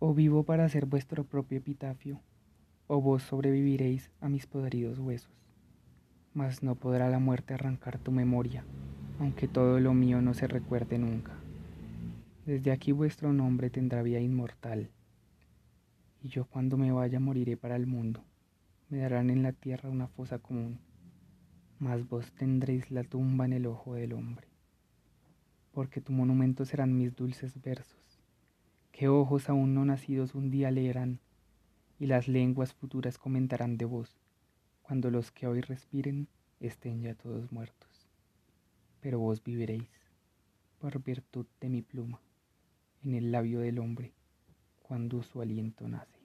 O vivo para ser vuestro propio epitafio, o vos sobreviviréis a mis podridos huesos. Mas no podrá la muerte arrancar tu memoria, aunque todo lo mío no se recuerde nunca. Desde aquí vuestro nombre tendrá vida inmortal, y yo cuando me vaya moriré para el mundo. Me darán en la tierra una fosa común, mas vos tendréis la tumba en el ojo del hombre porque tu monumento serán mis dulces versos, que ojos aún no nacidos un día leerán, y las lenguas futuras comentarán de vos, cuando los que hoy respiren estén ya todos muertos. Pero vos viviréis, por virtud de mi pluma, en el labio del hombre, cuando su aliento nace.